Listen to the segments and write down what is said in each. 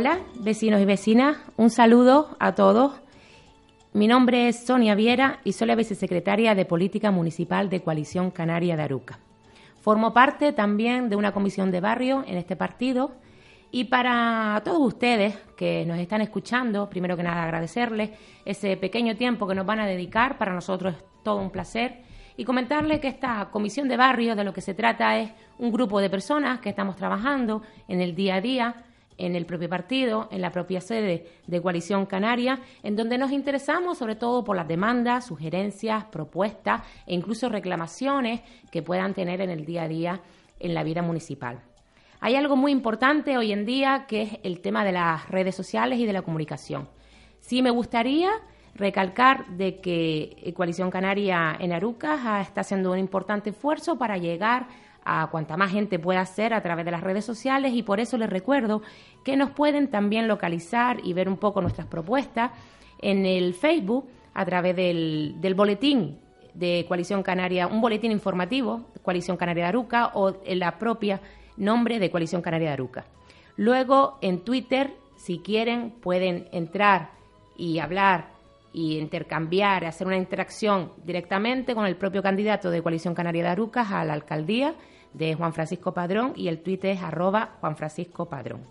Hola, vecinos y vecinas, un saludo a todos. Mi nombre es Sonia Viera y soy la vicesecretaria de Política Municipal de Coalición Canaria de Aruca. Formo parte también de una comisión de barrio en este partido y para todos ustedes que nos están escuchando, primero que nada agradecerles ese pequeño tiempo que nos van a dedicar, para nosotros es todo un placer y comentarles que esta comisión de barrio de lo que se trata es un grupo de personas que estamos trabajando en el día a día en el propio partido, en la propia sede de Coalición Canaria, en donde nos interesamos sobre todo por las demandas, sugerencias, propuestas e incluso reclamaciones que puedan tener en el día a día en la vida municipal. Hay algo muy importante hoy en día que es el tema de las redes sociales y de la comunicación. Sí me gustaría recalcar de que Coalición Canaria en Arucas está haciendo un importante esfuerzo para llegar a cuanta más gente pueda hacer a través de las redes sociales y por eso les recuerdo que nos pueden también localizar y ver un poco nuestras propuestas en el Facebook a través del, del boletín de Coalición Canaria, un boletín informativo, Coalición Canaria de Aruca, o en la propia nombre de Coalición Canaria de Aruca. Luego en Twitter, si quieren, pueden entrar y hablar y intercambiar, hacer una interacción directamente con el propio candidato de Coalición Canaria de Arucas a la alcaldía de Juan Francisco Padrón y el tuit es arroba Juan Francisco Padrón.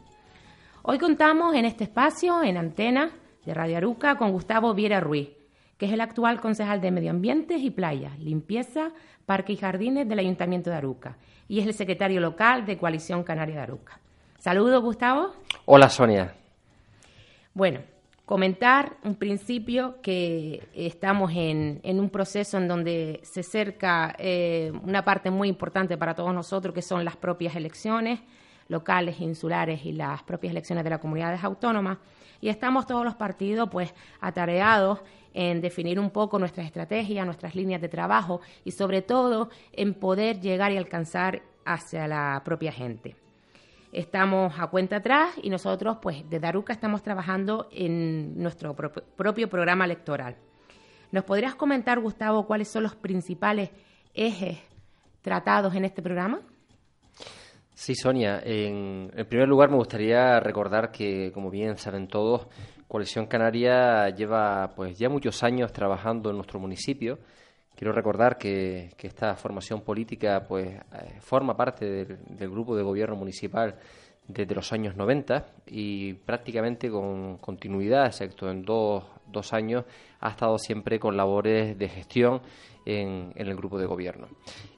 Hoy contamos en este espacio, en antena de Radio Aruca, con Gustavo Viera Ruiz, que es el actual concejal de Medio Ambiente y Playas, Limpieza, Parque y Jardines del Ayuntamiento de Aruca y es el secretario local de Coalición Canaria de Aruca. Saludos, Gustavo. Hola, Sonia. Bueno, comentar un principio que estamos en, un proceso en donde se acerca eh, una parte muy importante para todos nosotros, que son las propias elecciones locales, insulares y las propias elecciones de las comunidades autónomas. Y estamos todos los partidos pues atareados en definir un poco nuestra estrategia, nuestras líneas de trabajo y sobre todo en poder llegar y alcanzar hacia la propia gente. Estamos a cuenta atrás y nosotros, pues, desde Aruca estamos trabajando en nuestro propio programa electoral. ¿Nos podrías comentar, Gustavo, cuáles son los principales ejes tratados en este programa? Sí, Sonia. En, primer lugar, me gustaría recordar que, como bien saben todos, Coalición Canaria lleva pues ya muchos años trabajando en nuestro municipio Quiero recordar que, esta formación política pues eh, forma parte del, grupo de gobierno municipal desde los años 90 y prácticamente con continuidad, excepto en dos, dos años, ha estado siempre con labores de gestión en, en, el grupo de gobierno.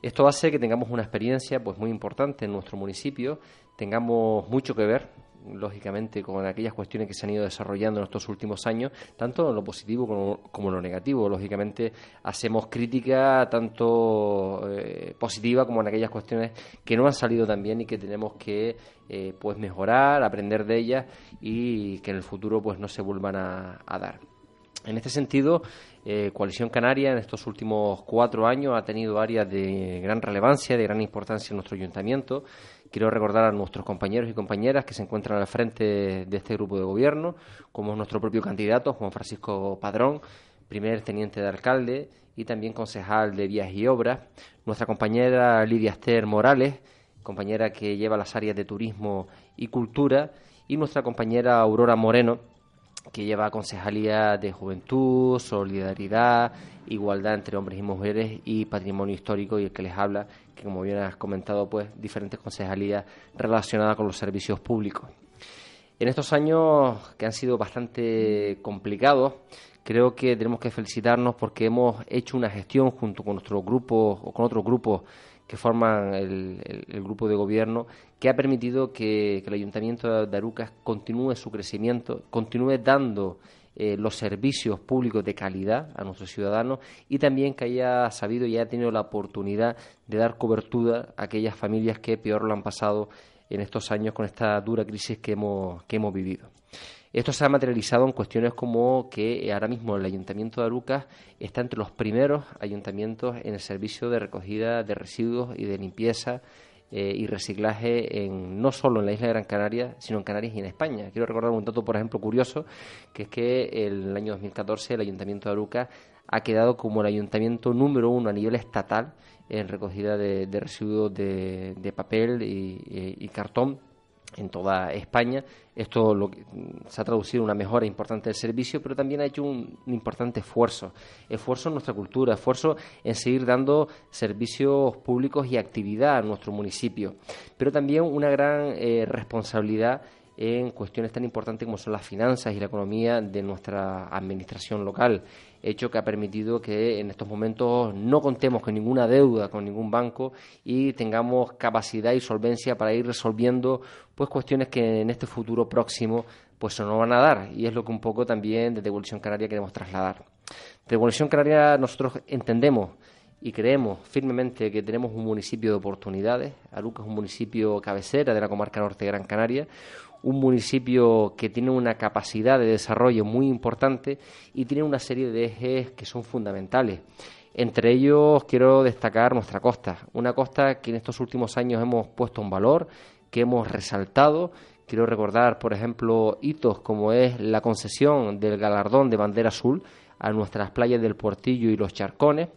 Esto hace que tengamos una experiencia pues muy importante en nuestro municipio, tengamos mucho que ver lógicamente, con aquellas cuestiones que se han ido desarrollando en estos últimos años, tanto en lo positivo como, en lo negativo. Lógicamente, hacemos crítica tanto eh, positiva como en aquellas cuestiones que no han salido tan bien y que tenemos que eh, pues mejorar, aprender de ellas y que en el futuro pues no se vuelvan a, dar. En este sentido, eh, Coalición Canaria en estos últimos cuatro años ha tenido áreas de gran relevancia, de gran importancia en nuestro ayuntamiento Quiero recordar a nuestros compañeros y compañeras que se encuentran al frente de este grupo de gobierno, como nuestro propio candidato, Juan Francisco Padrón, primer teniente de alcalde y también concejal de Vías y Obras, nuestra compañera Lidia Esther Morales, compañera que lleva las áreas de turismo y cultura, y nuestra compañera Aurora Moreno, que lleva concejalía de juventud, solidaridad, igualdad entre hombres y mujeres y patrimonio histórico y el que les habla, que como bien has comentado, pues diferentes concejalías relacionadas con los servicios públicos. En estos años que han sido bastante complicados, creo que tenemos que felicitarnos porque hemos hecho una gestión junto con nuestro grupo o con otros grupos que forman el, grupo de gobierno, que ha permitido que, el Ayuntamiento de Arucas continúe su crecimiento, continúe dando eh, los servicios públicos de calidad a nuestros ciudadanos y también que haya sabido y haya tenido la oportunidad de dar cobertura a aquellas familias que peor lo han pasado en estos años con esta dura crisis que hemos, que hemos vivido. Esto se ha materializado en cuestiones como que ahora mismo el Ayuntamiento de Arucas está entre los primeros ayuntamientos en el servicio de recogida de residuos y de limpieza eh, y reciclaje en, no solo en la isla de Gran Canaria, sino en Canarias y en España. Quiero recordar un dato, por ejemplo, curioso, que es que el año 2014 el Ayuntamiento de Arucas ha quedado como el ayuntamiento número uno a nivel estatal en recogida de, residuos de, papel y cartón en toda España. Esto lo, se ha traducido en una mejora importante del servicio, pero también ha hecho un, importante esfuerzo. Esfuerzo en nuestra cultura, esfuerzo en seguir dando servicios públicos y actividad a nuestro municipio, pero también una gran eh, responsabilidad en cuestiones tan importantes como son las finanzas y la economía de nuestra administración local, hecho que ha permitido que en estos momentos no contemos con ninguna deuda con ningún banco y tengamos capacidad y solvencia para ir resolviendo pues cuestiones que en este futuro próximo pues se nos van a dar y es lo que un poco también desde Evolución Canaria queremos trasladar. De Canaria nosotros entendemos y creemos firmemente que tenemos un municipio de oportunidades. Aruca es un municipio cabecera de la comarca norte de Gran Canaria, un municipio que tiene una capacidad de desarrollo muy importante y tiene una serie de ejes que son fundamentales. Entre ellos quiero destacar nuestra costa, una costa que en estos últimos años hemos puesto en valor, que hemos resaltado. Quiero recordar, por ejemplo, hitos como es la concesión del galardón de bandera azul, a nuestras playas del Portillo y los Charcones,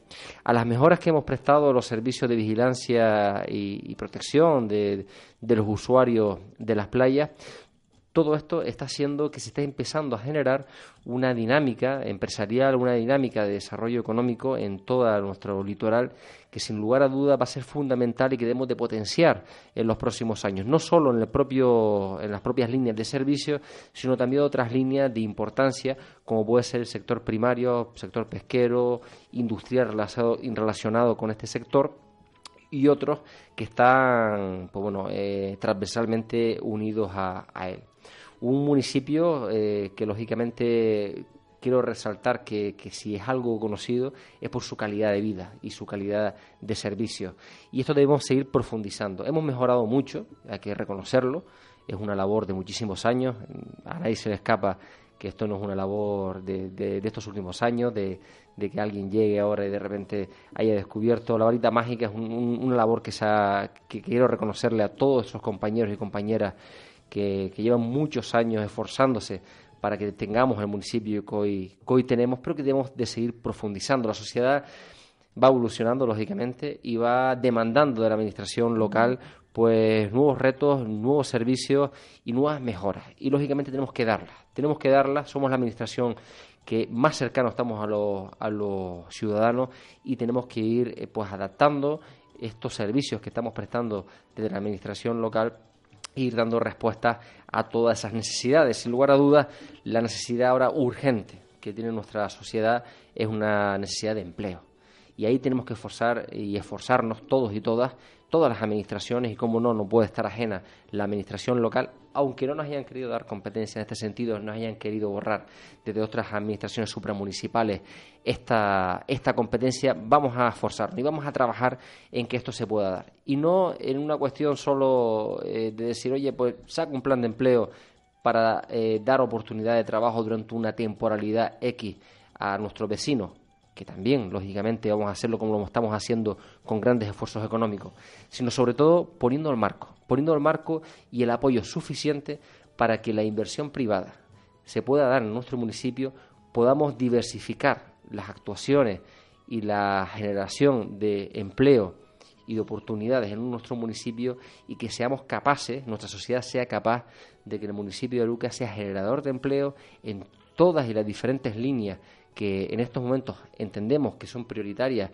a las mejoras que hemos prestado los servicios de vigilancia y, protección de los usuarios de las playas, todo esto está haciendo que se esté empezando a generar una dinámica empresarial, una dinámica de desarrollo económico en todo nuestro litoral que sin lugar a duda va a ser fundamental y que debemos de potenciar en los próximos años, no solo en, el propio, en las propias líneas de servicio, sino también otras líneas de importancia como puede ser el sector primario, sector pesquero, industrial relacionado, relacionado con este sector y otros que están pues bueno, eh, transversalmente unidos a él un municipio eh, que lógicamente quiero resaltar que, si es algo conocido es por su calidad de vida y su calidad de servicio. Y esto debemos seguir profundizando. Hemos mejorado mucho, hay que reconocerlo, es una labor de muchísimos años, a nadie se le escapa que esto no es una labor de, estos últimos años, de, que alguien llegue ahora y de repente haya descubierto la varita mágica, es una labor que, que quiero reconocerle a todos esos compañeros y compañeras que, llevan muchos años esforzándose para que tengamos el municipio que hoy, tenemos, pero que debemos de seguir profundizando. La sociedad va evolucionando, lógicamente, y va demandando de la administración local pues nuevos retos, nuevos servicios y nuevas mejoras. Y lógicamente tenemos que darlas. Tenemos que darlas. Somos la administración que más cercano estamos a los, a los ciudadanos y tenemos que ir eh, pues adaptando estos servicios que estamos prestando desde la administración local ir dando respuesta a todas esas necesidades. Sin lugar a dudas, la necesidad ahora urgente que tiene nuestra sociedad es una necesidad de empleo. Y ahí tenemos que esforzar y esforzarnos todos y todas, todas las administraciones, y como no, no puede estar ajena la administración local, aunque no nos hayan querido dar competencia en este sentido, nos hayan querido borrar desde otras administraciones supramunicipales esta, esta competencia, vamos a esforzarnos y vamos a trabajar en que esto se pueda dar. Y no en una cuestión solo eh, de decir, oye, pues saca un plan de empleo para eh, dar oportunidad de trabajo durante una temporalidad X a nuestros vecinos que también, lógicamente, vamos a hacerlo como lo estamos haciendo con grandes esfuerzos económicos, sino sobre todo poniendo el marco, poniendo el marco y el apoyo suficiente para que la inversión privada se pueda dar en nuestro municipio, podamos diversificar las actuaciones y la generación de empleo y de oportunidades en nuestro municipio y que seamos capaces, nuestra sociedad sea capaz de que el municipio de Lucas sea generador de empleo en todas y las diferentes líneas que en estos momentos entendemos que son prioritarias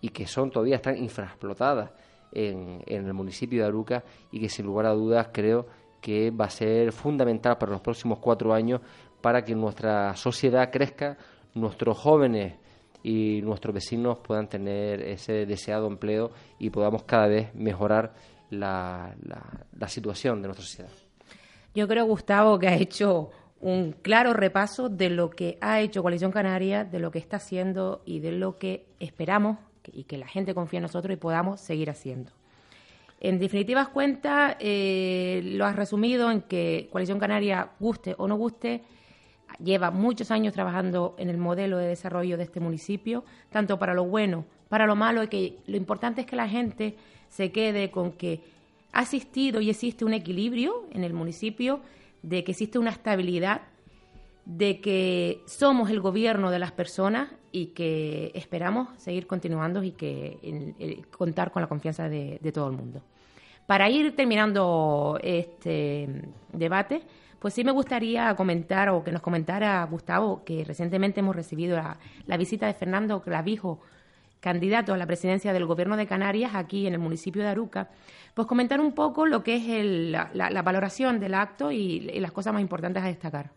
y que son todavía están infraexplotadas en, en el municipio de Aruca y que sin lugar a dudas creo que va a ser fundamental para los próximos cuatro años para que nuestra sociedad crezca, nuestros jóvenes y nuestros vecinos puedan tener ese deseado empleo y podamos cada vez mejorar la, la situación de nuestra sociedad. Yo creo, Gustavo, que ha hecho un claro repaso de lo que ha hecho Coalición Canaria, de lo que está haciendo y de lo que esperamos y que la gente confíe en nosotros y podamos seguir haciendo. En definitivas cuentas, eh, lo has resumido en que Coalición Canaria, guste o no guste, lleva muchos años trabajando en el modelo de desarrollo de este municipio, tanto para lo bueno, para lo malo, y que lo importante es que la gente se quede con que ha existido y existe un equilibrio en el municipio, de que existe una estabilidad, de que somos el gobierno de las personas y que esperamos seguir continuando y que contar con la confianza de, todo el mundo. Para ir terminando este debate, pues sí me gustaría comentar o que nos comentara Gustavo que recientemente hemos recibido la, visita de Fernando Clavijo, candidato a la presidencia del Gobierno de Canarias aquí en el municipio de Aruca, pues comentar un poco lo que es la, valoración del acto y las cosas más importantes a destacar.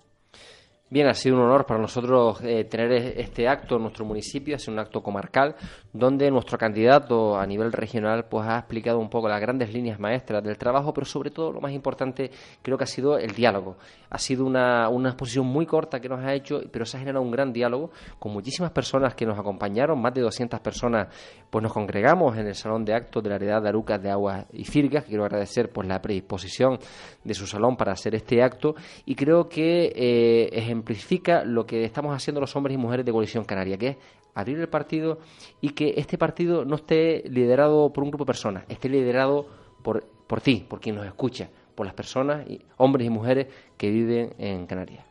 Bien, ha sido un honor para nosotros eh, tener e-, este acto en nuestro municipio, ha sido un acto comarcal, donde nuestro candidato a nivel regional pues ha explicado un poco las grandes líneas maestras del trabajo, pero sobre todo lo más importante creo que ha sido el diálogo. Ha sido una, una exposición muy corta que nos ha hecho, pero se ha generado un gran diálogo con muchísimas personas que nos acompañaron, más de 200 personas, pues nos congregamos en el salón de actos de la heredad de Arucas de Aguas y Firgas, quiero agradecer por la predisposición de su salón para hacer este acto y creo que eh, ejemplifica lo que estamos haciendo los hombres y mujeres de Coalición Canaria, que es abrir el partido y que este partido no esté liderado por un grupo de personas, esté liderado por, por ti, por quien nos escucha, por las personas, hombres y mujeres que viven en Canarias.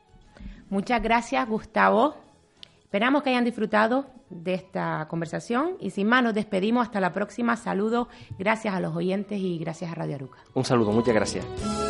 Muchas gracias, Gustavo. Esperamos que hayan disfrutado de esta conversación y sin más nos despedimos hasta la próxima. Saludos, gracias a los oyentes y gracias a Radio Aruca. Un saludo, muchas gracias.